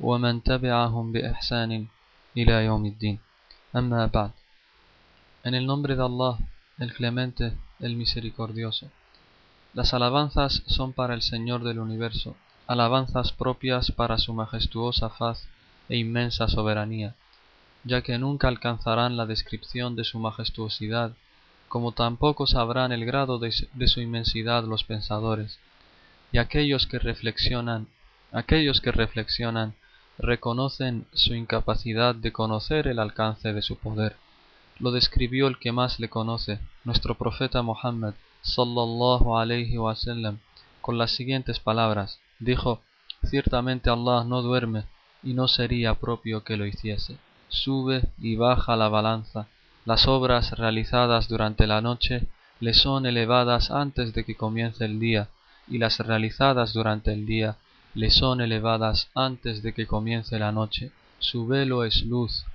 ومن تبعهم بإحسان إلى يوم الدين أما بعد En el nombre de Allah, el clemente, el misericordioso. Las alabanzas son para el Señor del universo, alabanzas propias para su majestuosa faz e inmensa soberanía, ya que nunca alcanzarán la descripción de su majestuosidad, como tampoco sabrán el grado de, su inmensidad los pensadores. Y aquellos que reflexionan, aquellos que reflexionan, reconocen su incapacidad de conocer el alcance de su poder. Lo describió el que más le conoce, nuestro profeta Muhammad, sallallahu alayhi wasallam, con las siguientes palabras. Dijo, ciertamente Allah no duerme y no sería propio que lo hiciese. Sube y baja la balanza. Las obras realizadas durante la noche le son elevadas antes de que comience el día, y las realizadas durante el día le son elevadas antes de que comience la noche. Su velo es luz.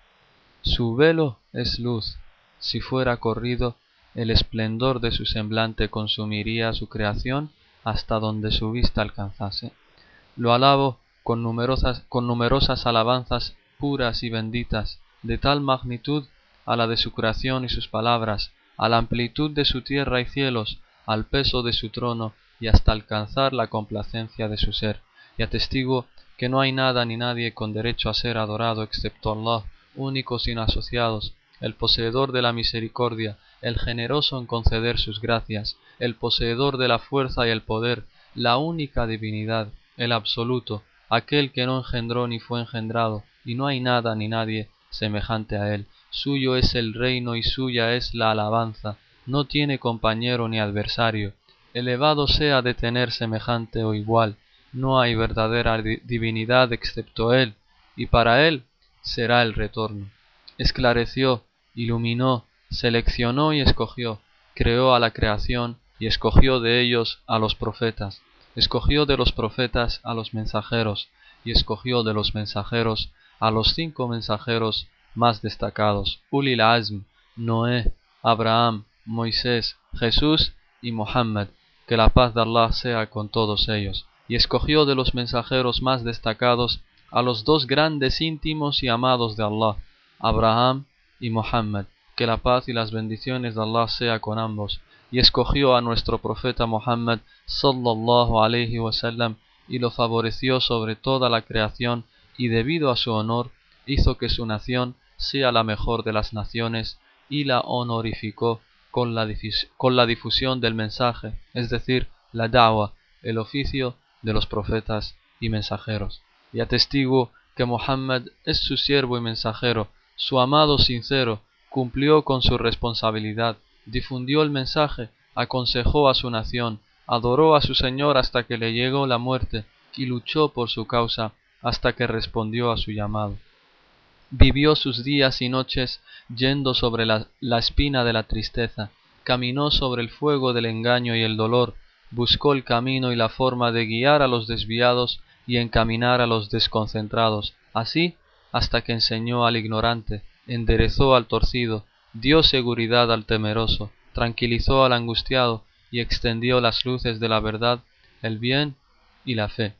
Su velo es luz. Si fuera corrido, el esplendor de su semblante consumiría su creación hasta donde su vista alcanzase. Lo alabo con numerosas, con numerosas alabanzas puras y benditas, de tal magnitud a la de su creación y sus palabras, a la amplitud de su tierra y cielos, al peso de su trono y hasta alcanzar la complacencia de su ser y atestigo que no hay nada ni nadie con derecho a ser adorado excepto Allah, único sin asociados, el poseedor de la misericordia, el generoso en conceder sus gracias, el poseedor de la fuerza y el poder, la única divinidad, el absoluto, aquel que no engendró ni fue engendrado, y no hay nada ni nadie semejante a él. Suyo es el reino y suya es la alabanza, no tiene compañero ni adversario. Elevado sea de tener semejante o igual, no hay verdadera divinidad excepto Él, y para Él será el retorno. Esclareció, iluminó, seleccionó y escogió, creó a la creación y escogió de ellos a los profetas, escogió de los profetas a los mensajeros, y escogió de los mensajeros a los cinco mensajeros más destacados, Ulil Azm, Noé, Abraham, Moisés, Jesús y Mohammed, que la paz de Allah sea con todos ellos y escogió de los mensajeros más destacados a los dos grandes íntimos y amados de Allah, Abraham y Muhammad, que la paz y las bendiciones de Allah sea con ambos, y escogió a nuestro profeta Muhammad sallallahu alayhi wasallam y lo favoreció sobre toda la creación y debido a su honor hizo que su nación sea la mejor de las naciones y la honorificó con la, con la difusión del mensaje, es decir, la da'wa, el oficio de los profetas y mensajeros. Y atestigo que Mohammed es su siervo y mensajero, su amado sincero, cumplió con su responsabilidad, difundió el mensaje, aconsejó a su nación, adoró a su Señor hasta que le llegó la muerte y luchó por su causa hasta que respondió a su llamado. Vivió sus días y noches yendo sobre la, la espina de la tristeza, caminó sobre el fuego del engaño y el dolor, buscó el camino y la forma de guiar a los desviados y encaminar a los desconcentrados, así hasta que enseñó al ignorante, enderezó al torcido, dio seguridad al temeroso, tranquilizó al angustiado y extendió las luces de la verdad, el bien y la fe.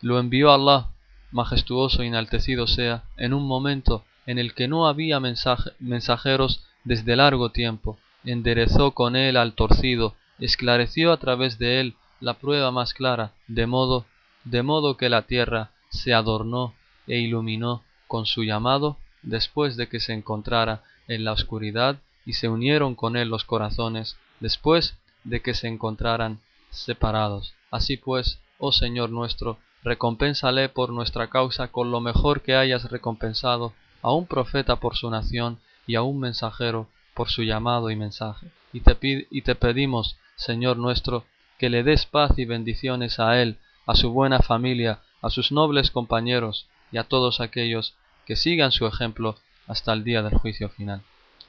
Lo envió Allah, majestuoso y enaltecido sea, en un momento en el que no había mensajeros desde largo tiempo, enderezó con él al torcido, esclareció a través de él la prueba más clara, de modo, de modo que la tierra se adornó e iluminó con su llamado después de que se encontrara en la oscuridad y se unieron con él los corazones después de que se encontraran separados. Así pues, oh Señor nuestro, recompénsale por nuestra causa con lo mejor que hayas recompensado a un profeta por su nación y a un mensajero por su llamado y mensaje. Y te, y te pedimos Señor nuestro, que le des paz y bendiciones a él, a su buena familia, a sus nobles compañeros, y a todos aquellos que sigan su ejemplo hasta el día del juicio final.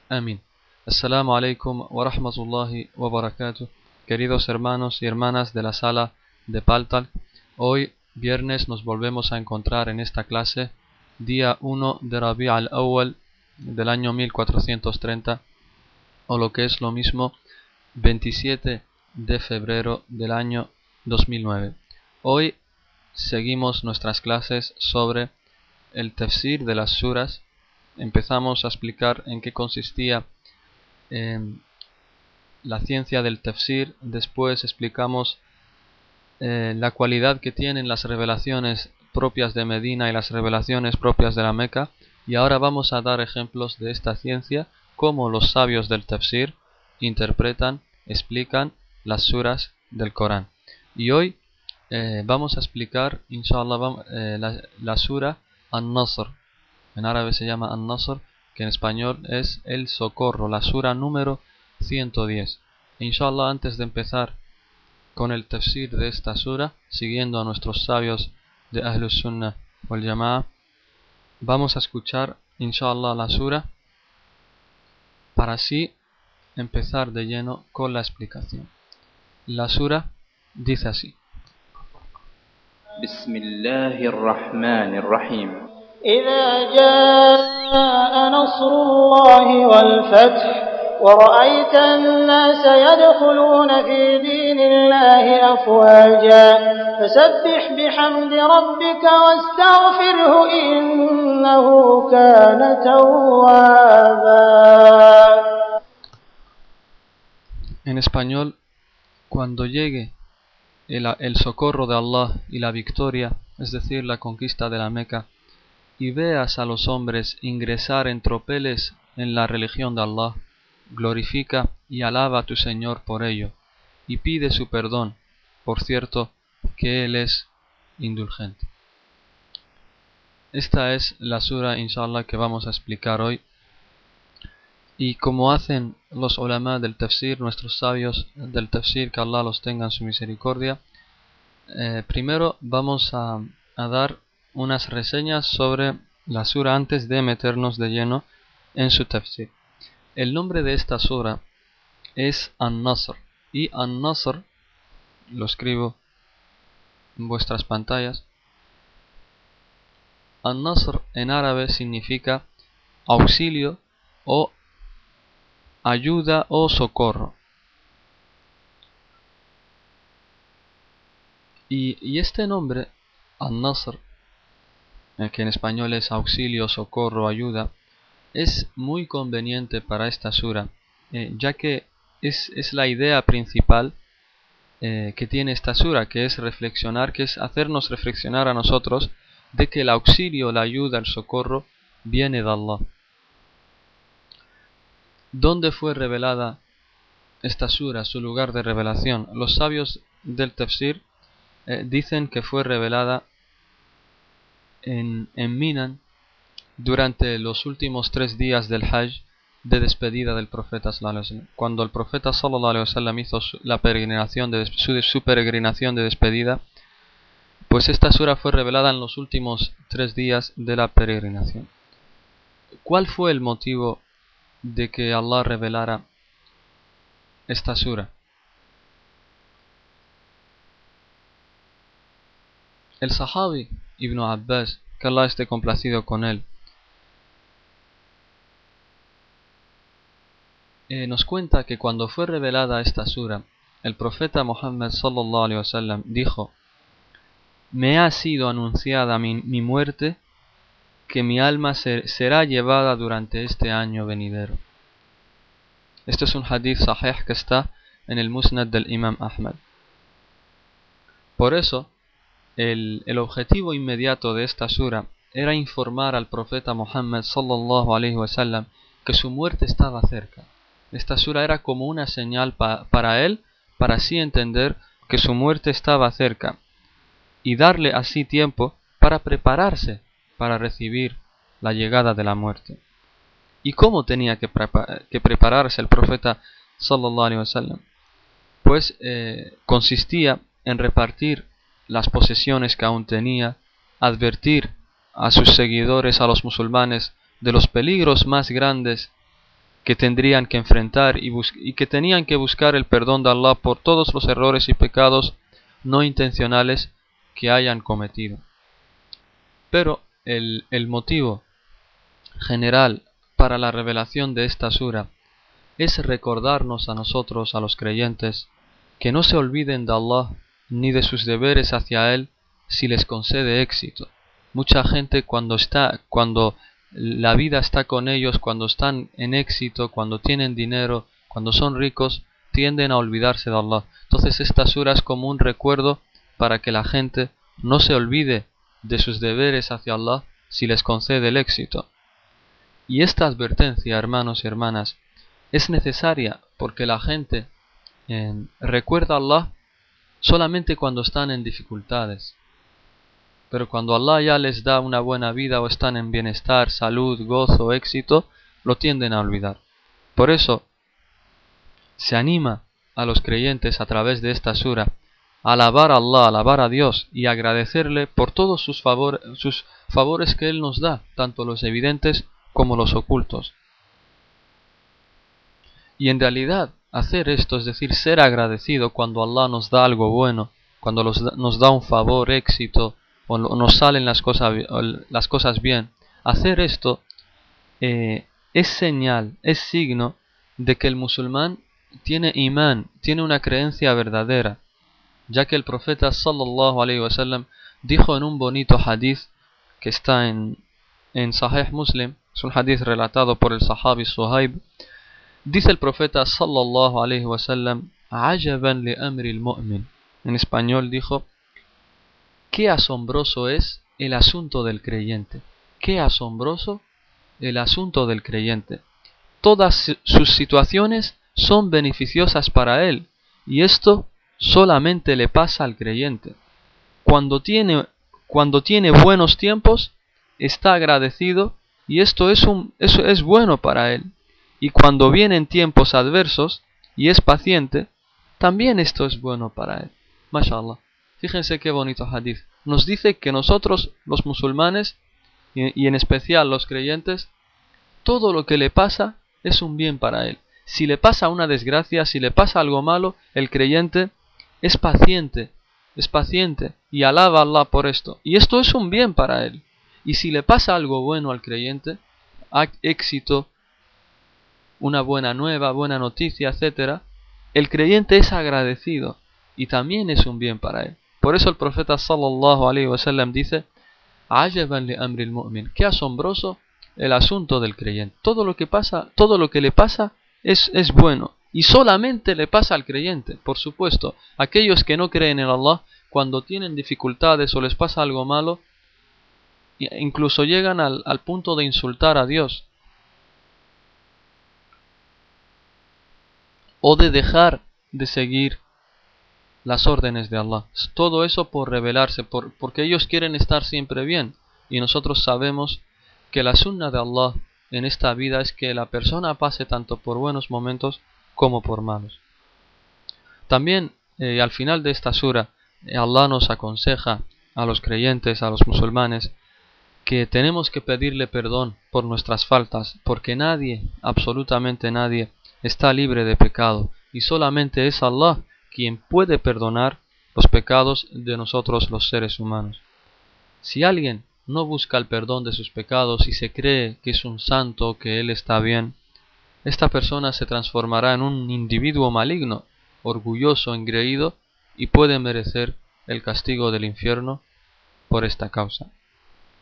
Amén. Assalamu alaikum wa rahmatullahi wa barakatuh. Queridos hermanos y hermanas de la sala de Paltal, hoy viernes nos volvemos a encontrar en esta clase, día 1 de Rabi al-Awwal del año 1430, o lo que es lo mismo, 27 de febrero del año 2009. Hoy seguimos nuestras clases sobre el tafsir de las suras. Empezamos a explicar en qué consistía la ciencia del tafsir. Después explicamos eh, la cualidad que tienen las revelaciones propias de Medina y las revelaciones propias de la Meca. Y ahora vamos a dar ejemplos de esta ciencia, cómo los sabios del tafsir interpretan, explican las suras del Corán. Y hoy eh, vamos a explicar, inshallah, eh, la, la, sura An-Nasr. En árabe se llama An-Nasr, que en español es el socorro, la sura número 110. inshallah, antes de empezar con el tafsir de esta sura, siguiendo a nuestros sabios de Ahlus Sunnah wal Jama'a, vamos a escuchar, inshallah, la sura para así empezar de lleno con la explicación. La sura dice así. بسم الله الرحمن الرحيم إذا جاء نصر الله والفتح ورأيت الناس يدخلون في دين الله أفواجا فسبح بحمد ربك واستغفره إنه كان توابا En español, cuando llegue el, socorro de Allah y la victoria, es decir, la conquista de la Meca, y veas a los hombres ingresar en tropeles en la religión de Allah, glorifica y alaba a tu Señor por ello, y pide su perdón, por cierto, que Él es indulgente. Esta es la sura, inshallah, que vamos a explicar hoy. Y como hacen los ulama del tafsir, nuestros sabios del tafsir, que Allah los tenga en su misericordia, eh, primero vamos a, dar unas reseñas sobre la sura antes de meternos de lleno en su tafsir. El nombre de esta sura es An-Nasr y An-Nasr, lo escribo en vuestras pantallas, An-Nasr en árabe significa auxilio o ayuda o socorro. Y, este nombre, Al-Nasr, eh, que en español es auxilio, socorro, ayuda, es muy conveniente para esta sura, eh, ya que es, la idea principal eh, que tiene esta sura, que es reflexionar, que es hacernos reflexionar a nosotros de que el auxilio, la ayuda, el socorro viene de Allah. ¿Dónde fue revelada esta sura, su lugar de revelación? Los sabios del tafsir eh, dicen que fue revelada en, en Minan durante los últimos tres días del Hajj de despedida del profeta Cuando el profeta sallallahu hizo la peregrinación de, su, su peregrinación de despedida, pues esta sura fue revelada en los últimos tres días de la peregrinación. ¿Cuál fue el motivo de que Allah revelara esta sura. El Sahabi Ibn Abbas, que Allah esté complacido con él, eh, nos cuenta que cuando fue revelada esta sura, el profeta Muhammad sallallahu alaihi wasallam dijo: Me ha sido anunciada mi, muerte que mi alma será llevada durante este año venidero. Este es un hadith sahih que está en el musnad del Imam Ahmad. Por eso, el, objetivo inmediato de esta sura era informar al profeta Muhammad sallallahu alaihi wasallam que su muerte estaba cerca. Esta sura era como una señal para él, para así entender que su muerte estaba cerca y darle así tiempo para prepararse para recibir la llegada de la muerte. ¿Y cómo tenía que, prepararse el profeta sallallahu alaihi wasallam? Pues eh, consistía en repartir las posesiones que aún tenía, advertir a sus seguidores, a los musulmanes, de los peligros más grandes que tendrían que enfrentar y, que tenían que buscar el perdón de Allah por todos los errores y pecados no intencionales que hayan cometido. Pero el motivo general para la revelación de esta sura es recordarnos a nosotros, a los creyentes, que no se olviden de Allah ni de sus deberes hacia Él si les concede éxito. Mucha gente cuando está, cuando la vida está con ellos, cuando están en éxito, cuando tienen dinero, cuando son ricos, tienden a olvidarse de Allah. Entonces esta sura es como un recuerdo para que la gente no se olvide de sus deberes hacia Allah si les concede el éxito. Y esta advertencia, hermanos y hermanas, es necesaria porque la gente eh, recuerda a Allah solamente cuando están en dificultades. Pero cuando Allah ya les da una buena vida o están en bienestar, salud, gozo, éxito, lo tienden a olvidar. Por eso se anima a los creyentes a través de esta sura a alabar a Allah, alabar a Dios y agradecerle por todos sus, sus favores que Él nos da, tanto los evidentes como los ocultos. Y en realidad hacer esto, es decir, ser agradecido cuando Allah nos da algo bueno, cuando nos da un favor, éxito, o nos salen las cosas, las cosas bien, hacer esto eh, es señal, es signo de que el musulmán tiene imán, tiene una creencia verdadera, ya que el profeta sallallahu alaihi wasallam dijo en un bonito hadith que está en, en Sahih Muslim, es un hadith relatado por el sahabi Suhaib, dice el profeta sallallahu alaihi wasallam, ajaban li amri al-mu'min. En español dijo, qué asombroso es el asunto del creyente. Qué asombroso el asunto del creyente. Todas sus situaciones son beneficiosas para él, y esto solamente le pasa al creyente. Cuando tiene, cuando tiene buenos tiempos, está agradecido y esto es, un, eso es bueno para él. Y cuando vienen tiempos adversos y es paciente, también esto es bueno para él. MashaAllah. Fíjense qué bonito hadith. Nos dice que nosotros, los musulmanes, y en especial los creyentes, todo lo que le pasa es un bien para él. Si le pasa una desgracia, si le pasa algo malo, el creyente es paciente, es paciente y alaba a Allah por esto. Y esto es un bien para él. Y si le pasa algo bueno al creyente, éxito, una buena nueva, buena noticia, etc., el creyente es agradecido y también es un bien para él. Por eso el profeta sallallahu alaihi wasallam dice: "Ajaban li amri mu'min", qué asombroso el asunto del creyente. Todo lo que pasa, todo lo que le pasa es, es bueno y solamente le pasa al creyente, por supuesto. Aquellos que no creen en Allah, cuando tienen dificultades o les pasa algo malo, incluso llegan al, al punto de insultar a Dios. O de dejar de seguir las órdenes de Allah. Todo eso por rebelarse, por, porque ellos quieren estar siempre bien. Y nosotros sabemos que la sunna de Allah en esta vida es que la persona pase tanto por buenos momentos como por malos. También eh, al final de esta sura, eh, Allah nos aconseja a los creyentes, a los musulmanes, que tenemos que pedirle perdón por nuestras faltas, porque nadie, absolutamente nadie, está libre de pecado, y solamente es Allah quien puede perdonar los pecados de nosotros los seres humanos. Si alguien no busca el perdón de sus pecados y se cree que es un santo, que él está bien, esta persona se transformará en un individuo maligno, orgulloso, engreído y puede merecer el castigo del infierno por esta causa.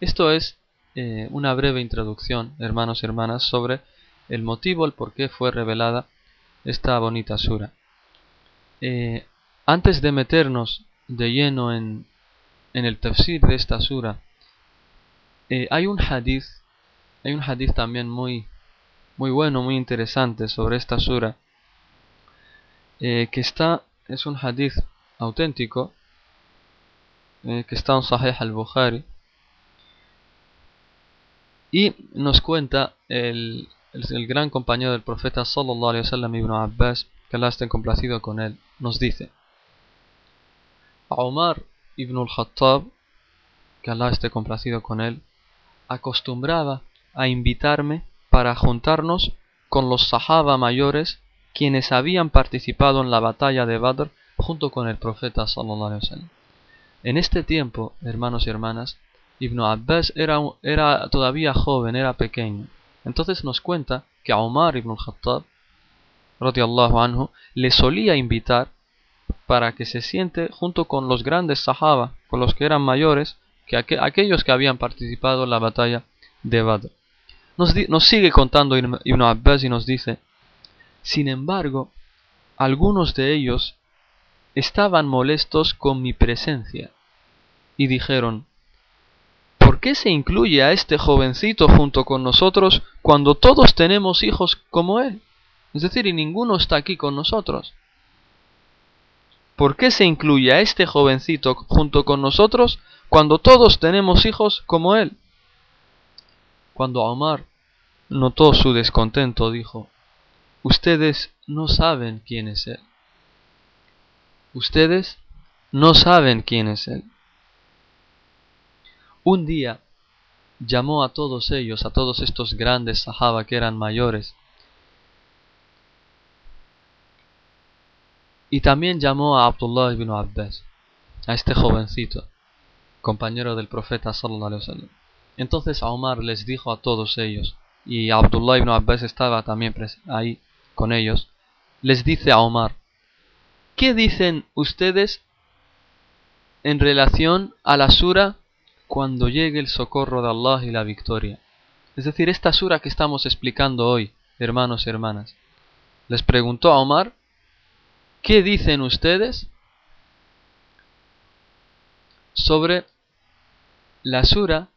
Esto es eh, una breve introducción, hermanos y hermanas, sobre el motivo, el por qué fue revelada esta bonita sura. Eh, antes de meternos de lleno en, en el tafsir de esta sura, eh, hay un hadith, hay un hadith también muy muy bueno, muy interesante sobre esta sura, eh, que está, es un hadith auténtico, eh, que está en Sahih al-Bukhari, y nos cuenta el, el, gran compañero del profeta sallallahu alaihi wasallam ibn Abbas, que Allah esté complacido con él, nos dice, a Omar ibn al-Khattab, que Allah esté complacido con él, acostumbraba a invitarme para juntarnos con los sahaba mayores quienes habían participado en la batalla de Badr junto con el profeta sallallahu alaihi wasallam. En este tiempo, hermanos y hermanas, Ibn Abbas era, era todavía joven, era pequeño. Entonces nos cuenta que Omar ibn al-Khattab anhu, le solía invitar para que se siente junto con los grandes sahaba, con los que eran mayores, que aquellos que habían participado en la batalla de Badr. Nos, nos sigue contando Ibn Abbas y nos dice, sin embargo, algunos de ellos estaban molestos con mi presencia y dijeron, ¿por qué se incluye a este jovencito junto con nosotros cuando todos tenemos hijos como él? Es decir, y ninguno está aquí con nosotros. ¿Por qué se incluye a este jovencito junto con nosotros cuando todos tenemos hijos como él? Cuando Omar notó su descontento, dijo, Ustedes no saben quién es él. Ustedes no saben quién es él. Un día llamó a todos ellos, a todos estos grandes sahaba que eran mayores, Y también llamó a Abdullah ibn Abbas, a este jovencito, compañero del profeta sallallahu alaihi wasallam. Entonces Omar les dijo a todos ellos, y Abdullah ibn Abbas estaba también ahí con ellos, les dice a Omar, ¿qué dicen ustedes en relación a la sura cuando llegue el socorro de Allah y la victoria? Es decir, esta sura que estamos explicando hoy, hermanos y hermanas. Les preguntó a Omar ¿Qué dicen ustedes sobre la sura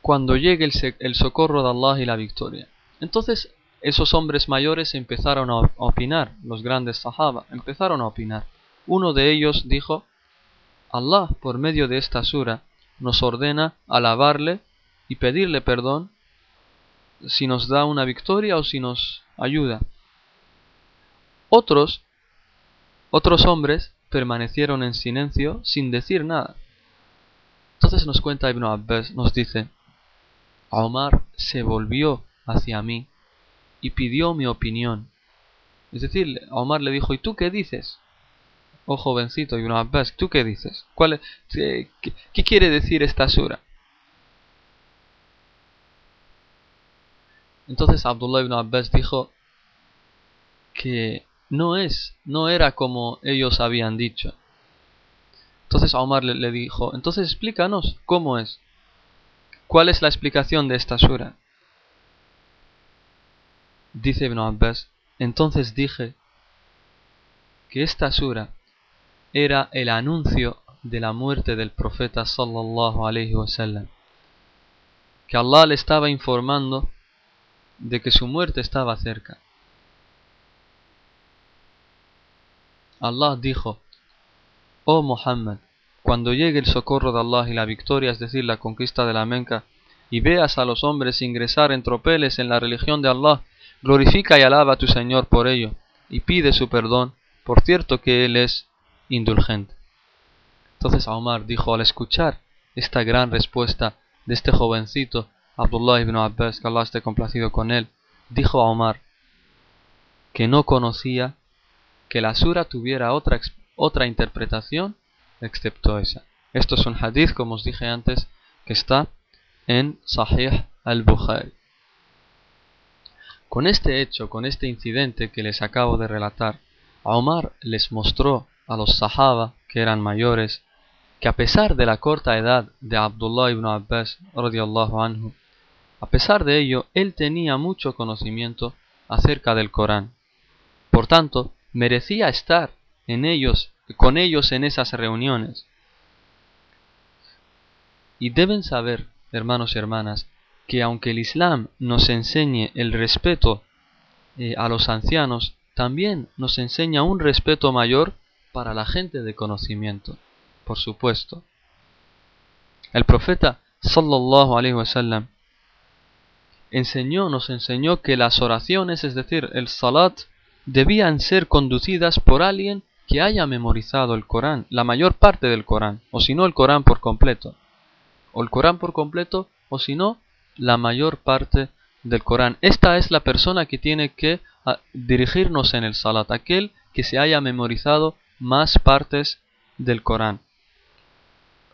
cuando llegue el, socorro de Allah y la victoria? Entonces esos hombres mayores empezaron a opinar, los grandes sahaba, empezaron a opinar. Uno de ellos dijo, Allah por medio de esta sura nos ordena alabarle y pedirle perdón si nos da una victoria o si nos ayuda. Otros, otros hombres permanecieron en silencio sin decir nada. Entonces nos cuenta Ibn Abbas, nos dice, Omar se volvió hacia mí y pidió mi opinión. Es decir, Omar le dijo, ¿y tú qué dices? Oh jovencito Ibn Abbas, ¿tú qué dices? ¿Cuál, qué, qué quiere decir esta sura? Entonces Abdullah ibn Abbas dijo que no es, no era como ellos habían dicho. Entonces Omar le, dijo, entonces explícanos cómo es. ¿Cuál es la explicación de esta sura? Dice Ibn Abbas, entonces dije que esta sura era el anuncio de la muerte del profeta sallallahu alaihi wasallam. Que Allah le estaba informando de que su muerte estaba cerca. Allah dijo, Oh Muhammad, cuando llegue el socorro de Allah y la victoria, es decir, la conquista de la Meca, y veas a los hombres ingresar en tropeles en la religión de Allah, glorifica y alaba a tu Señor por ello, y pide su perdón, por cierto que Él es indulgente. Entonces Omar dijo al escuchar esta gran respuesta de este jovencito, Abdullah ibn Abbas, que Allah esté complacido con él, dijo a Omar que no conocía que la sura tuviera otra, otra interpretación excepto esa. Esto es un hadith, como os dije antes, que está en Sahih al-Bukhari. Con este hecho, con este incidente que les acabo de relatar, Omar les mostró a los Sahaba, que eran mayores, que a pesar de la corta edad de Abdullah ibn Abbas, anhu, a pesar de ello, él tenía mucho conocimiento acerca del Corán. Por tanto, merecía estar en ellos, con ellos en esas reuniones. Y deben saber, hermanos y hermanas, que aunque el Islam nos enseñe el respeto eh, a los ancianos, también nos enseña un respeto mayor para la gente de conocimiento, por supuesto. El profeta sallallahu alaihi wasallam enseñó, nos enseñó que las oraciones, es decir, el salat debían ser conducidas por alguien que haya memorizado el Corán, la mayor parte del Corán, o si no el Corán por completo. o el Corán por completo, o si no, la mayor parte del Corán. Esta es la persona que tiene que ah, dirigirnos en el Salat, aquel que se haya memorizado más partes del Corán.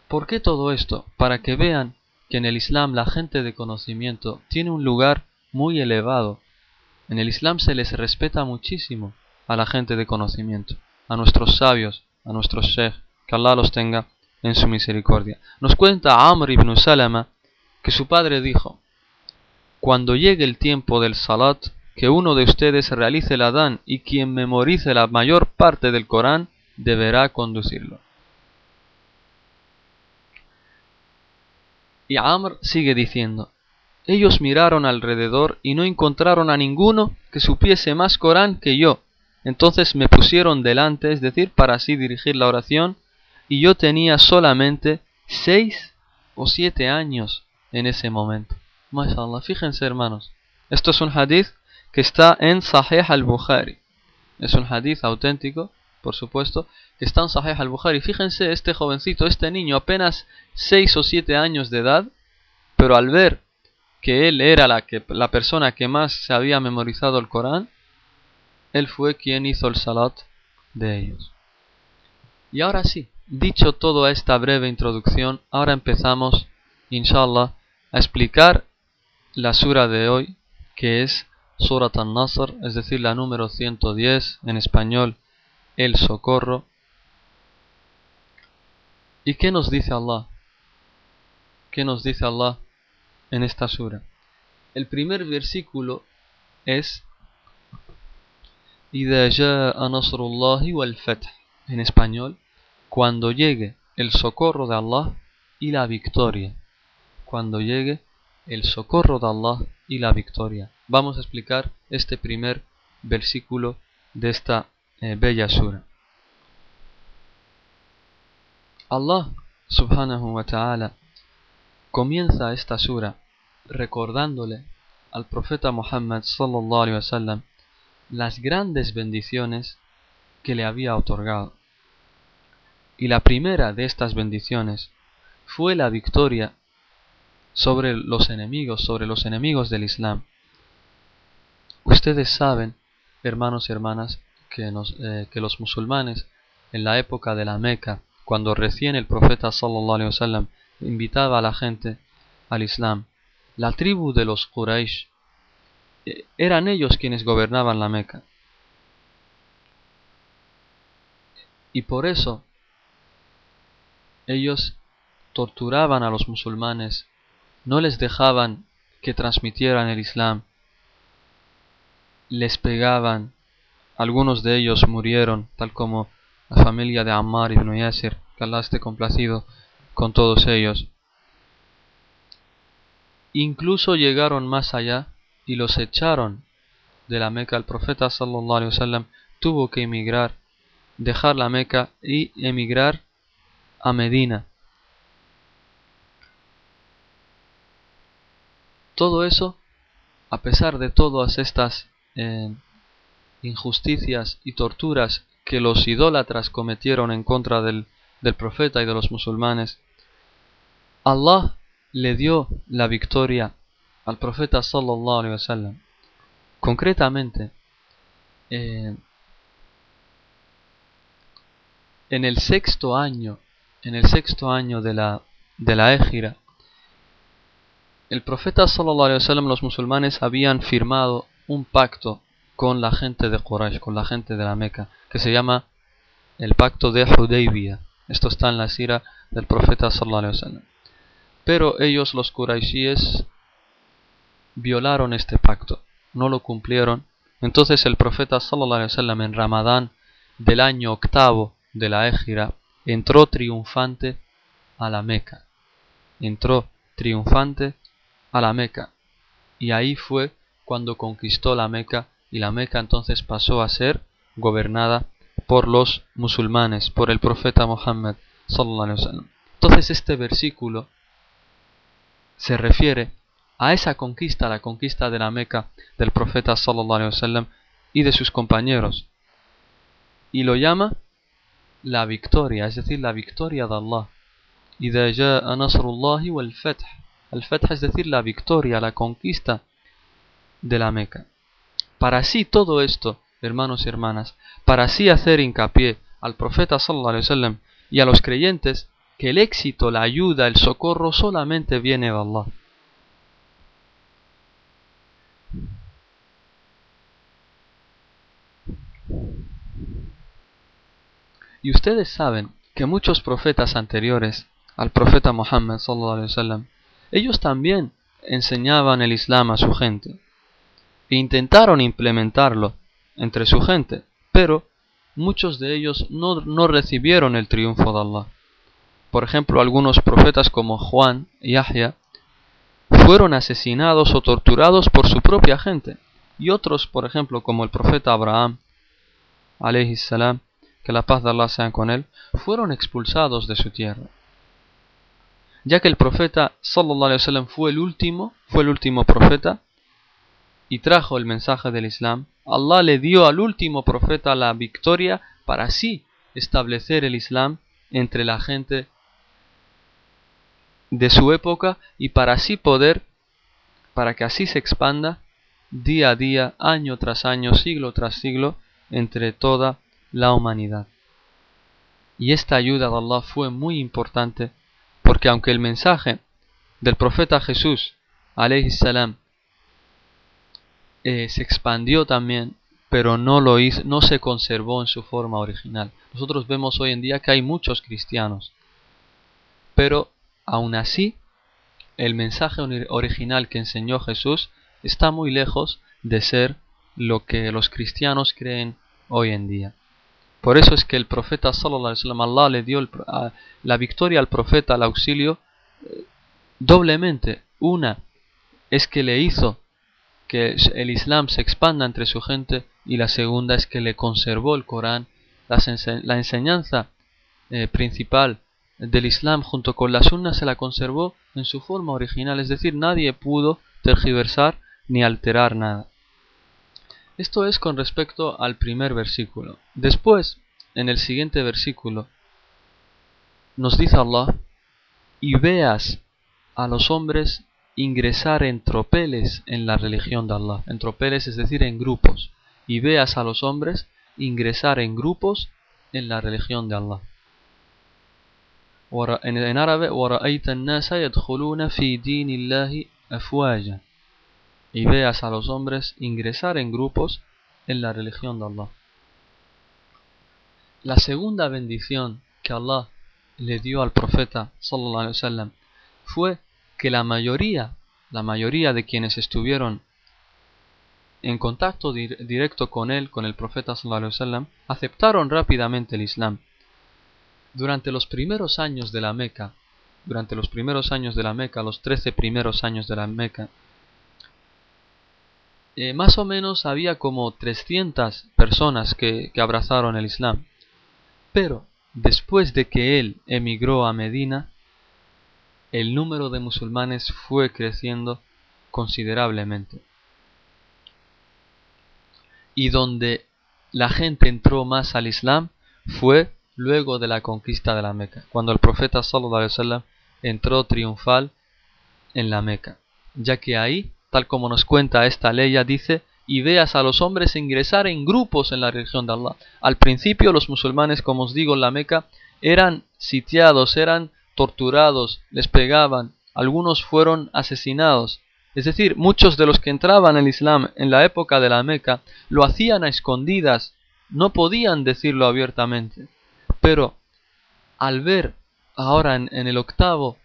¿Por qué todo esto? Para que vean que en el Islam la gente de conocimiento tiene un lugar muy elevado. En el Islam se les respeta muchísimo a la gente de conocimiento, a nuestros sabios, a nuestros sheikh, que Allah los tenga en su misericordia. Nos cuenta Amr ibn Salama que su padre dijo, Cuando llegue el tiempo del salat, que uno de ustedes realice el Adán y quien memorice la mayor parte del Corán deberá conducirlo. Y Amr sigue diciendo, ellos miraron alrededor y no encontraron a ninguno que supiese más Corán que yo. Entonces me pusieron delante, es decir, para así dirigir la oración, y yo tenía solamente seis o siete años en ese momento. MashaAllah, fíjense hermanos, esto es un hadith que está en Sahih al-Bukhari. Es un hadith auténtico, por supuesto, que está en Sahih al-Bukhari. Fíjense, este jovencito, este niño, apenas seis o siete años de edad, pero al ver que él era la, que, la persona que más se había memorizado el Corán, él fue quien hizo el salat de ellos. Y ahora sí, dicho toda esta breve introducción, ahora empezamos, inshallah, a explicar la sura de hoy, que es Surat al-Nasr, es decir, la número 110, en español, el socorro. ¿Y qué nos dice Allah? ¿Qué nos dice Allah en esta sura? El primer versículo es en español, cuando llegue el socorro de Allah y la victoria. Cuando llegue el socorro de Allah y la victoria. Vamos a explicar este primer versículo de esta eh, bella sura. Allah subhanahu wa ta'ala comienza esta sura recordándole al profeta Muhammad sallallahu alaihi wasallam las grandes bendiciones que le había otorgado. Y la primera de estas bendiciones fue la victoria sobre los enemigos, sobre los enemigos del Islam. Ustedes saben, hermanos y hermanas, que, eh, los musulmanes en la época de la Meca, cuando recién el profeta sallallahu alaihi wasallam invitaba a la gente al Islam, la tribu de los Quraysh eh, eran ellos quienes gobernaban la Meca. Y por eso ellos torturaban a los musulmanes, no les dejaban que transmitieran el Islam, les pegaban, algunos de ellos murieron, tal como la familia de Ammar ibn Yasir, que Allah complacido con todos ellos. Incluso llegaron más allá y los echaron de la Meca. El profeta sallallahu alaihi wasallam tuvo que emigrar, dejar la Meca y emigrar a Medina. Todo eso, a pesar de todas estas eh, injusticias y torturas que los idólatras cometieron en contra del, del profeta y de los musulmanes, Allah le dio la victoria al profeta sallallahu alaihi wasallam. Concretamente, eh, en el sexto año, en el sexto año de la de la Égira, el profeta sallallahu alaihi wasallam, los musulmanes habían firmado un pacto con la gente de Quraysh, con la gente de la Meca, que se llama el pacto de Hudaybiyah. Esto está en la sira del profeta sallallahu alaihi wasallam. Pero ellos los Quraishíes violaron este pacto, no lo cumplieron. Entonces el profeta sallallahu alaihi wasallam en Ramadán del año octavo de la Égira entró triunfante a la Meca. Entró triunfante a la Meca. Y ahí fue cuando conquistó la Meca y la Meca entonces pasó a ser gobernada por los musulmanes, por el profeta Muhammad sallallahu alaihi wasallam. Entonces este versículo se refiere a esa conquista, la conquista de la Meca del profeta sallallahu alaihi wasallam y de sus compañeros. Y lo llama la victoria, es decir, la victoria de Allah. إذا جاء نصر الله والفتح الفتح es decir la victoria la conquista de la Meca para así todo esto hermanos y hermanas para así hacer hincapié al profeta sallallahu alaihi wasallam y a los creyentes que el éxito la ayuda el socorro solamente viene de Allah Y ustedes saben que muchos profetas anteriores al profeta Muhammad wasallam, ellos también enseñaban el Islam a su gente e intentaron implementarlo entre su gente, pero muchos de ellos no recibieron el triunfo de Allah. Por ejemplo, algunos profetas como Juan y Yahya fueron asesinados o torturados por su propia gente, y otros, por ejemplo, como el profeta Abraham, salam, que la paz de Allah sea con él, fueron expulsados de su tierra. Ya que el profeta sallallahu alaihi wasallam fue el último, fue el último profeta y trajo el mensaje del Islam, Allah le dio al último profeta la victoria para así establecer el Islam entre la gente de su época y para así poder, para que así se expanda día a día, año tras año, siglo tras siglo, entre toda la humanidad. Y esta ayuda de Allah fue muy importante porque aunque el mensaje del profeta Jesús salam eh, se expandió también, pero no lo hizo, no se conservó en su forma original. Nosotros vemos hoy en día que hay muchos cristianos, pero aún así el mensaje original que enseñó Jesús está muy lejos de ser lo que los cristianos creen hoy en día. Por eso es que el profeta sallallahu alaihi le dio la victoria al profeta al auxilio eh, doblemente. Una es que le hizo que el Islam se expanda entre su gente y la segunda es que le conservó el Corán, la, enseñanza eh, principal del Islam junto con la Sunna se la conservó en su forma original, es decir, nadie pudo tergiversar ni alterar nada. Esto es con respecto al primer versículo. Después, en el siguiente versículo, nos dice Allah, y veas a los hombres ingresar en tropeles en la religión de Allah. En tropeles es decir, en grupos. Y veas a los hombres ingresar en grupos en la religión de Allah. En árabe, y veas a los hombres ingresar en grupos en la religión de Allah. La segunda bendición que Allah le dio al profeta sallallahu alaihi fue que la mayoría, la mayoría de quienes estuvieron en contacto directo con él, con el profeta sallallahu alaihi aceptaron rápidamente el Islam. Durante los primeros años de la Meca, durante los primeros años de la Meca, los trece primeros años de la Meca, eh, más o menos había como 300 personas que, que abrazaron el Islam. Pero después de que él emigró a Medina, el número de musulmanes fue creciendo considerablemente. Y donde la gente entró más al Islam fue luego de la conquista de la Meca, cuando el profeta sallallahu entró triunfal en la Meca, ya que ahí tal como nos cuenta esta ley, dice, y veas a los hombres ingresar en grupos en la religión de Allah. Al principio los musulmanes, como os digo, en la Meca, eran sitiados, eran torturados, les pegaban, algunos fueron asesinados. Es decir, muchos de los que entraban en el Islam en la época de la Meca lo hacían a escondidas, no podían decirlo abiertamente. Pero al ver ahora en, el octavo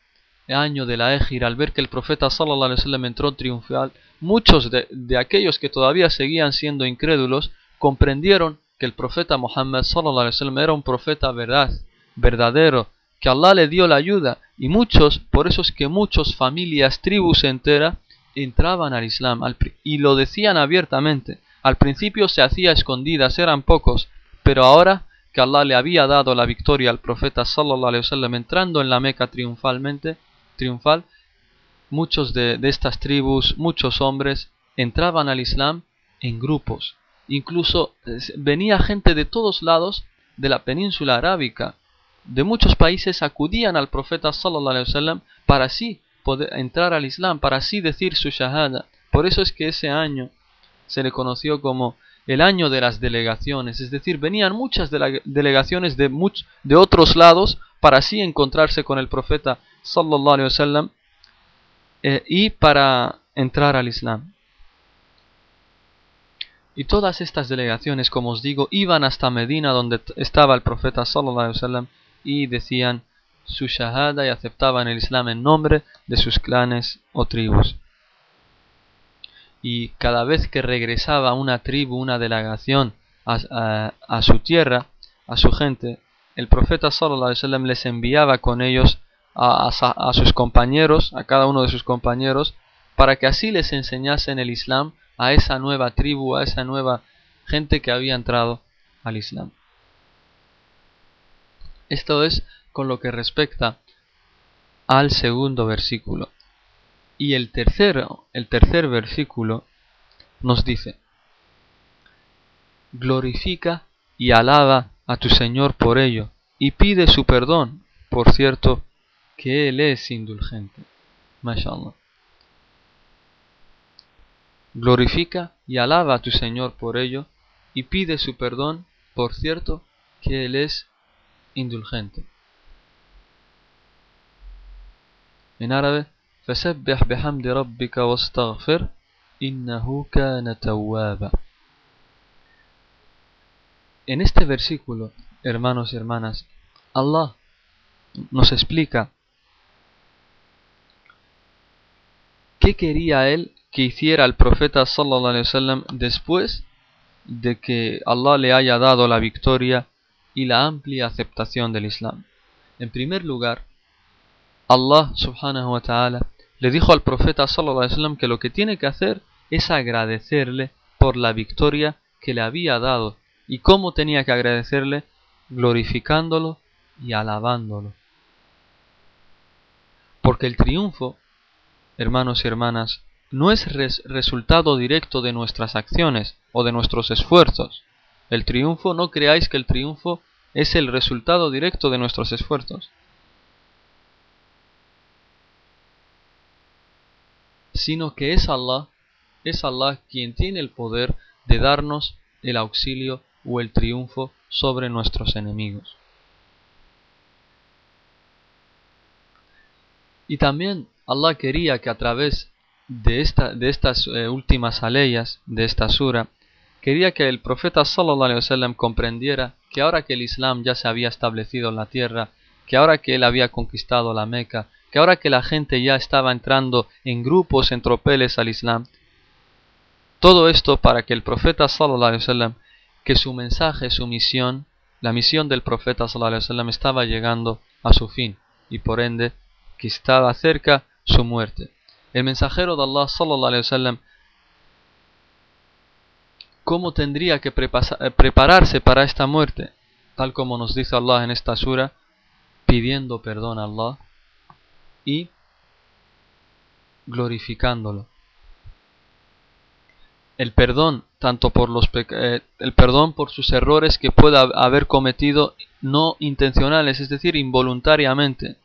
año de la Ejir, al ver que el profeta sallallahu alaihi wasallam entró triunfal, muchos de, de, aquellos que todavía seguían siendo incrédulos comprendieron que el profeta Muhammad sallallahu alaihi wasallam era un profeta verdad, verdadero, que Allah le dio la ayuda y muchos, por eso es que muchos familias, tribus enteras entraban al Islam y lo decían abiertamente. Al principio se hacía escondidas, eran pocos, pero ahora que Allah le había dado la victoria al profeta sallallahu alaihi wasallam entrando en la Meca triunfalmente, triunfal, muchos de, estas tribus, muchos hombres, entraban al Islam en grupos. Incluso venía gente de todos lados de la península arábica de muchos países acudían al profeta sallallahu para así poder entrar al Islam, para así decir su shahada. Por eso es que ese año se le conoció como el año de las delegaciones, es decir, venían muchas delegaciones de, de otros lados para así encontrarse con el profeta sallallahu eh, y para entrar al Islam. Y todas estas delegaciones, como os digo, iban hasta Medina donde estaba el profeta sallallahu alaihi wasallam y decían su shahada y aceptaban el Islam en nombre de sus clanes o tribus. Y cada vez que regresaba una tribu, una delegación a, a su tierra, a su gente, el profeta sallallahu alaihi wasallam les enviaba con ellos a, a, sus compañeros, a cada uno de sus compañeros, para que así les enseñasen el Islam a esa nueva tribu, a esa nueva gente que había entrado al Islam. Esto es con lo que respecta al segundo versículo. Y el tercero, el tercer versículo nos dice: Glorifica y alaba a tu Señor por ello, y pide su perdón, por cierto, que Él es indulgente. MashaAllah. Glorifica y alaba a tu Señor por ello, y pide su perdón, por cierto, que Él es indulgente. En árabe, فسبح بحمد ربك واستغفر إنه كان توابا en este versículo, hermanos y hermanas, Allah nos explica qué quería él que hiciera el profeta sallallahu alaihi wasallam después de que Allah le haya dado la victoria y la amplia aceptación del Islam. En primer lugar, Allah subhanahu wa ta'ala le dijo al profeta sallallahu que lo que tiene que hacer es agradecerle por la victoria que le había dado ¿Y cómo tenía que agradecerle? Glorificándolo y alabándolo. Porque el triunfo, hermanos y hermanas, no es resultado directo de nuestras acciones o de nuestros esfuerzos. El triunfo, no creáis que el triunfo es el resultado directo de nuestros esfuerzos. Sino que es Allah, es Allah quien tiene el poder de darnos el auxilio o el triunfo sobre nuestros enemigos. Y también Allah quería que a través de, esta, de estas eh, últimas aleyas, de esta sura, quería que el profeta sallallahu alaihi wasallam comprendiera que ahora que el Islam ya se había establecido en la tierra, que ahora que él había conquistado la Meca, que ahora que la gente ya estaba entrando en grupos, en tropeles al Islam, todo esto para que el profeta sallallahu alaihi wasallam que su mensaje, su misión, la misión del profeta sallallahu estaba llegando a su fin y por ende que estaba cerca su muerte. El mensajero de Allah sallallahu cómo tendría que eh, prepararse para esta muerte, tal como nos dice Allah en esta sura, pidiendo perdón a Allah y glorificándolo el perdón tanto por los eh, el perdón por sus errores que pueda haber cometido no intencionales, es decir, involuntariamente.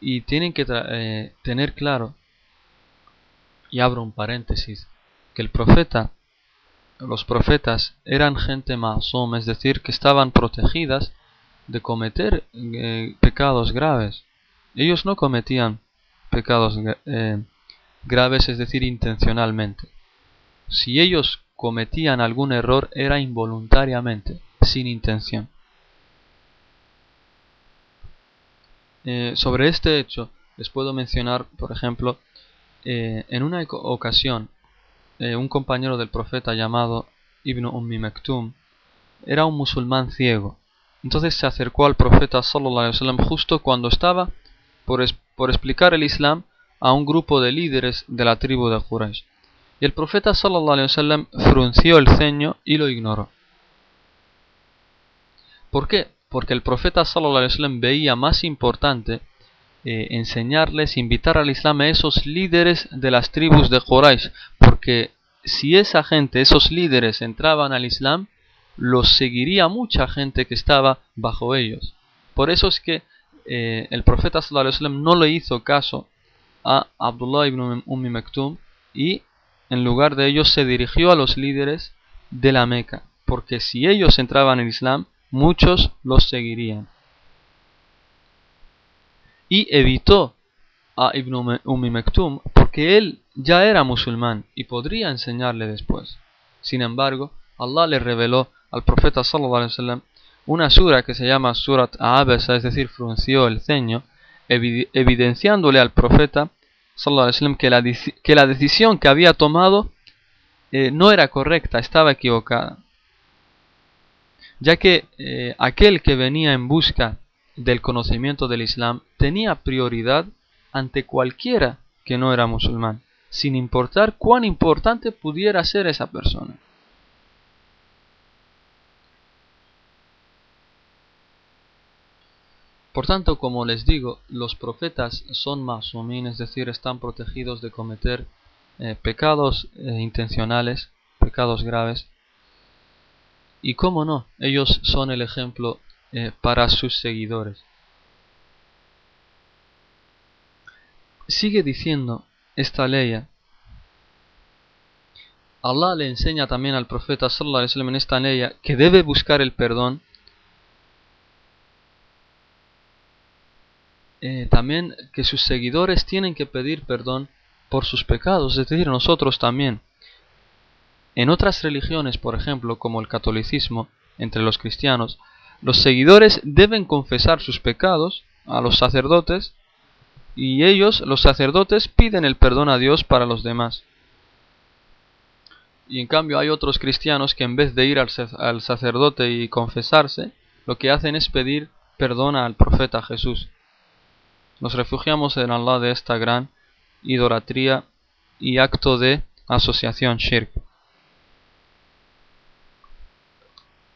Y tienen que eh, tener claro, y abro un paréntesis, que el profeta, los profetas eran gente masum, es decir, que estaban protegidas de cometer eh, pecados graves. Ellos no cometían pecados eh, graves, es decir, intencionalmente. Si ellos cometían algún error era involuntariamente, sin intención. Eh, sobre este hecho les puedo mencionar, por ejemplo, en una ocasión un compañero del profeta llamado Ibn Ummi Maktum era un musulmán ciego. Entonces se acercó al profeta sallallahu alaihi justo cuando estaba por, explicar el Islam a un grupo de líderes de la tribu de Quraysh. Y el profeta sallallahu alaihi wasallam frunció el ceño y lo ignoró. ¿Por qué? Porque el profeta sallallahu alaihi wasallam veía más importante eh, enseñarles, invitar al Islam a esos líderes de las tribus de Quraysh, porque si esa gente, esos líderes entraban al Islam, los seguiría mucha gente que estaba bajo ellos. Por eso es que eh, el profeta sallallahu no le hizo caso a Abdullah ibn Ummi Maktum y en lugar de ellos se dirigió a los líderes de la Meca, porque si ellos entraban en Islam, muchos los seguirían. Y evitó a Ibn Ummi Maktum porque él ya era musulmán y podría enseñarle después. Sin embargo, Allah le reveló al profeta sallallahu alaihi wasallam una sura que se llama Surat Abasa, es decir, frunció el ceño, evidenciándole al profeta sallallahu alaihi wasallam que la, que la decisión que había tomado eh, no era correcta, estaba equivocada. Ya que eh, aquel que venía en busca del conocimiento del Islam tenía prioridad ante cualquiera que no era musulmán, sin importar cuán importante pudiera ser esa persona. Por tanto, como les digo, los profetas son masumín, es decir, están protegidos de cometer eh, pecados eh, intencionales, pecados graves. Y cómo no, ellos son el ejemplo eh, para sus seguidores. Sigue diciendo esta ley. Allah le enseña también al profeta sallallahu alaihi wasallam en esta ley que debe buscar el perdón Eh, también que sus seguidores tienen que pedir perdón por sus pecados, es decir, nosotros también. En otras religiones, por ejemplo, como el catolicismo, entre los cristianos, los seguidores deben confesar sus pecados a los sacerdotes y ellos, los sacerdotes, piden el perdón a Dios para los demás. Y en cambio hay otros cristianos que en vez de ir al, sacerdote y confesarse, lo que hacen es pedir perdón al profeta Jesús. Nos refugiamos en Allah de esta gran idolatría y acto de asociación shirk.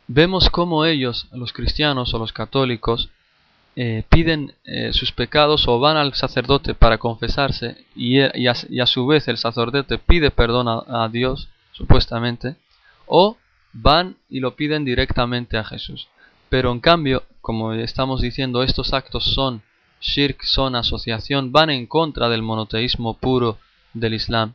Vemos cómo ellos, los cristianos o los católicos, eh, piden eh, sus pecados o van al sacerdote para confesarse y, a, su vez el sacerdote pide perdón a Dios, supuestamente, o van y lo piden directamente a Jesús. Pero en cambio, como estamos diciendo, estos actos son shirk son asociación, van en contra del monoteísmo puro del Islam.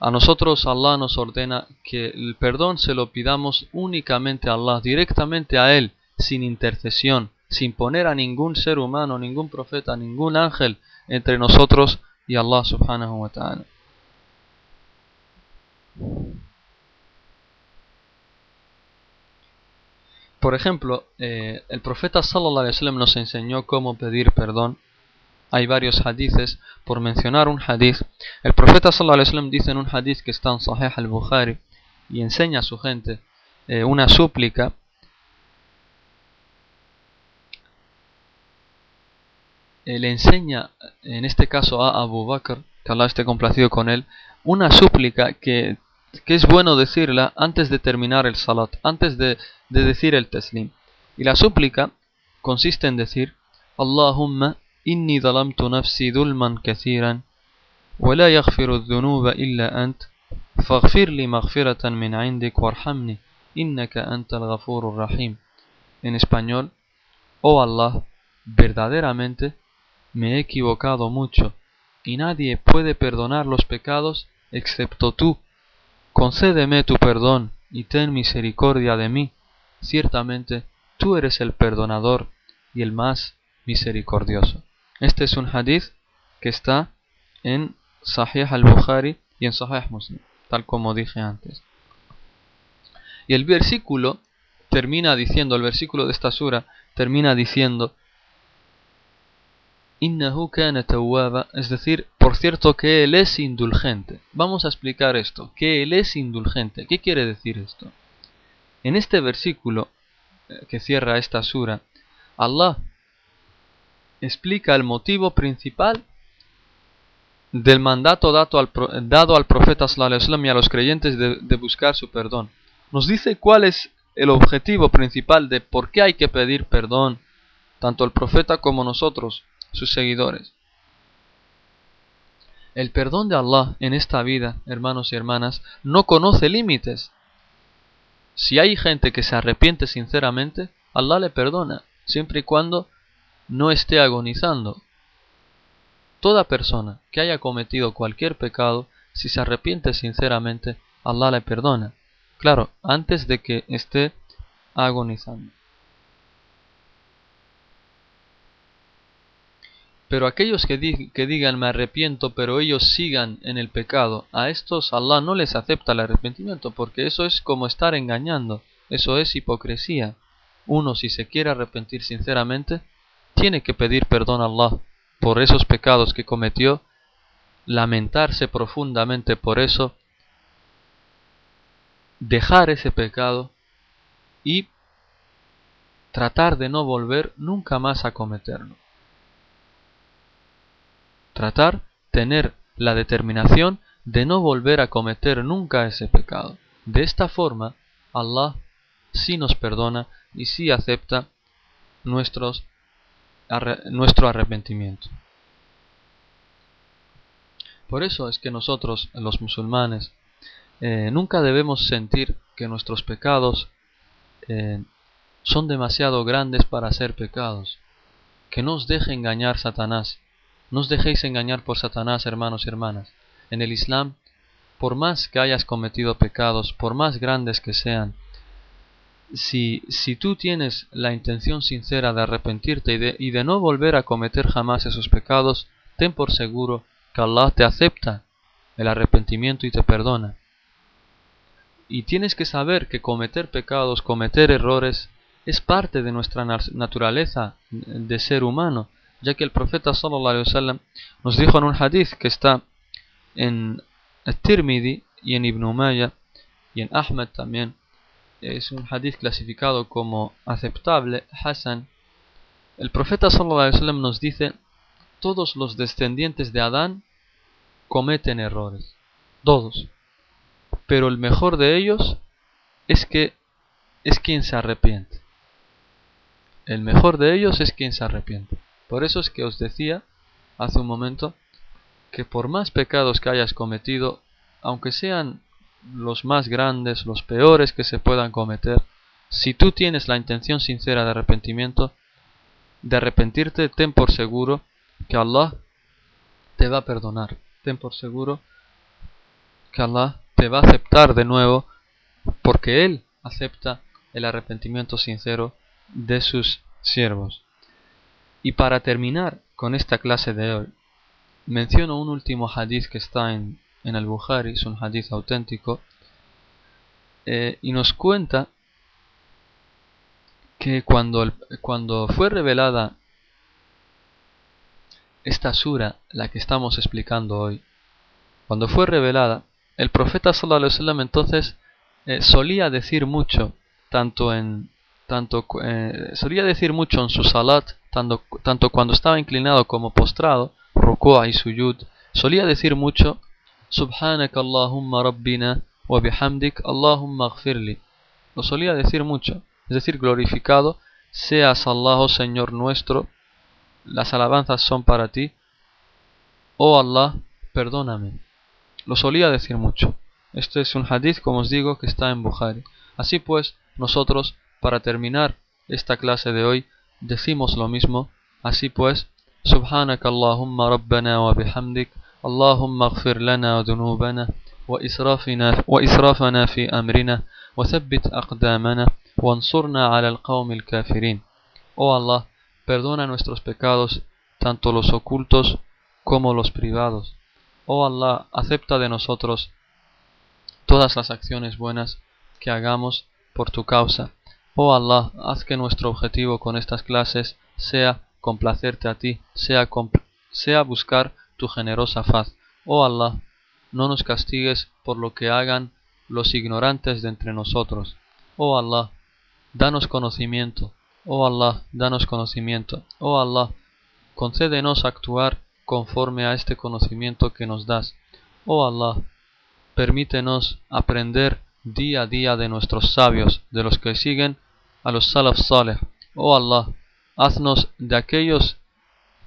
A nosotros Allah nos ordena que el perdón se lo pidamos únicamente a Allah, directamente a Él, sin intercesión, sin poner a ningún ser humano, ningún profeta, ningún ángel entre nosotros y Allah subhanahu wa ta'ala. Por ejemplo, eh, el profeta sallallahu alaihi wasallam nos enseñó cómo pedir perdón. Hay varios hadices, por mencionar un hadith. El profeta sallallahu alaihi wasallam dice en un hadith que está en Sahih al-Bukhari y enseña a su gente eh, una súplica eh, le enseña, en este caso a Abu Bakr, que Allah esté complacido con él, una súplica que que es bueno decirla antes de terminar el salat, antes de, decir el taslim. Y la súplica consiste en decir, Allahumma inni dalamtu nafsi dulman kathiran, ولا يغفر الذنوب إلا أنت فاغفر لي مغفرة من عندك وارحمني إنك أنت الغفور الرحيم En español, oh Allah, verdaderamente me he equivocado mucho, y nadie puede perdonar los pecados excepto tú, Concédeme tu perdón y ten misericordia de mí. Ciertamente tú eres el perdonador y el más misericordioso. Este es un hadith que está en Sahih al-Bukhari y en Sahih Muslim, tal como dije antes. Y el versículo termina diciendo, el versículo de esta sura termina diciendo Innahu kana es decir, por cierto que él es indulgente. Vamos a explicar esto, que él es indulgente. ¿Qué quiere decir esto? En este versículo eh, que cierra esta sura, Allah explica el motivo principal del mandato dado al, dado al profeta y a los creyentes de, buscar su perdón. Nos dice cuál es el objetivo principal de por qué hay que pedir perdón, tanto el profeta como nosotros sus seguidores. El perdón de Allah en esta vida, hermanos y hermanas, no conoce límites. Si hay gente que se arrepiente sinceramente, Allah le perdona, siempre y cuando no esté agonizando. Toda persona que haya cometido cualquier pecado, si se arrepiente sinceramente, Allah le perdona. Claro, antes de que esté agonizando. Pero aquellos que, digan me arrepiento, pero ellos sigan en el pecado, a estos Allah no les acepta el arrepentimiento, porque eso es como estar engañando, eso es hipocresía. Uno si se quiere arrepentir sinceramente, tiene que pedir perdón a Allah por esos pecados que cometió, lamentarse profundamente por eso, dejar ese pecado y tratar de no volver nunca más a cometerlo. Tratar, tener la determinación de no volver a cometer nunca ese pecado. De esta forma, Allah sí nos perdona y sí acepta nuestros, nuestro arrepentimiento. Por eso es que nosotros, los musulmanes, eh, nunca debemos sentir que nuestros pecados eh, son demasiado grandes para ser pecados. Que no os deje engañar Satanás no os dejéis engañar por Satanás, hermanos y hermanas. En el Islam, por más que hayas cometido pecados, por más grandes que sean, si, tú tienes la intención sincera de arrepentirte y de, y de no volver a cometer jamás esos pecados, ten por seguro que Allah te acepta el arrepentimiento y te perdona. Y tienes que saber que cometer pecados, cometer errores, es parte de nuestra naturaleza de ser humano ya que el profeta sallallahu alaihi wasallam nos dijo en un hadith que está en Tirmidhi y en Ibn Umayyah y en Ahmed también es un hadith clasificado como aceptable, Hassan el profeta sallallahu alaihi wasallam nos dice todos los descendientes de Adán cometen errores todos. Pero el mejor de ellos es que es quien se arrepiente. El mejor de ellos es quien se arrepiente. Por eso es que os decía hace un momento que por más pecados que hayas cometido, aunque sean los más grandes, los peores que se puedan cometer, si tú tienes la intención sincera de arrepentimiento, de arrepentirte, ten por seguro que Allah te va a perdonar. Ten por seguro que Allah te va a aceptar de nuevo porque Él acepta el arrepentimiento sincero de sus siervos. Y para terminar con esta clase de hoy, menciono un último hadith que está en, en el Bukhari, es un hadith auténtico, eh, y nos cuenta que cuando, cuando fue revelada esta sura, la que estamos explicando hoy, cuando fue revelada, el profeta sallallahu alaihi entonces eh, solía decir mucho, tanto en tanto eh, solía decir mucho en su salat tanto, cuando estaba inclinado como postrado, ruku'a y suyud, solía decir mucho, Subhanaka Allahumma Rabbina wa bihamdik Allahumma gfirli. Lo solía decir mucho, es decir, glorificado seas Allah, oh Señor nuestro, las alabanzas son para ti. Oh Allah, perdóname. Lo solía decir mucho. Este es un hadith, como os digo, que está en Bukhari. Así pues, nosotros, para terminar esta clase de hoy, decimos lo mismo. Así pues, Subhanakallahumma Rabbana wa bihamdik. اللهم اغفر لنا ذنوبنا وإسرافنا, وإسرافنا في أمرنا وثبت أقدامنا وانصرنا على القوم الكافرين Oh Allah, perdona nuestros pecados, tanto los ocultos como los privados. Oh Allah, acepta de nosotros todas las acciones buenas que hagamos por tu causa Oh Allah, haz que nuestro objetivo con estas clases sea complacerte a ti, sea, sea buscar tu generosa faz. Oh Allah, no nos castigues por lo que hagan los ignorantes de entre nosotros. Oh Allah, danos conocimiento. Oh Allah, danos conocimiento. Oh Allah, concédenos actuar conforme a este conocimiento que nos das. Oh Allah, permítenos aprender día a día de nuestros sabios, de los que siguen a los salaf saleh. Oh Allah, haznos de aquellos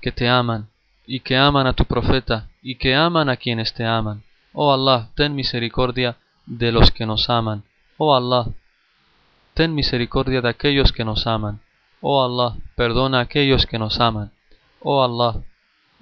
que te aman y que aman a tu profeta y que aman a quienes te aman. Oh Allah, ten misericordia de los que nos aman. Oh Allah, ten misericordia de aquellos que nos aman. Oh Allah, perdona a aquellos que nos aman. Oh Allah,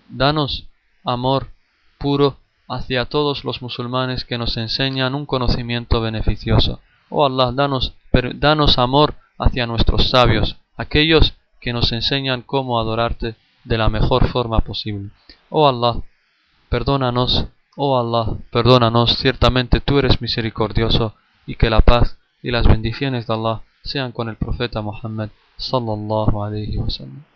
danos amor puro hacia todos los musulmanes que nos enseñan un conocimiento beneficioso. Oh Allah, danos, danos amor hacia nuestros sabios, aquellos que nos enseñan cómo adorarte de la mejor forma posible. Oh Allah, perdónanos, oh Allah, perdónanos, ciertamente tú eres misericordioso y que la paz y las bendiciones de Allah sean con el profeta Muhammad sallallahu alayhi wa sallam.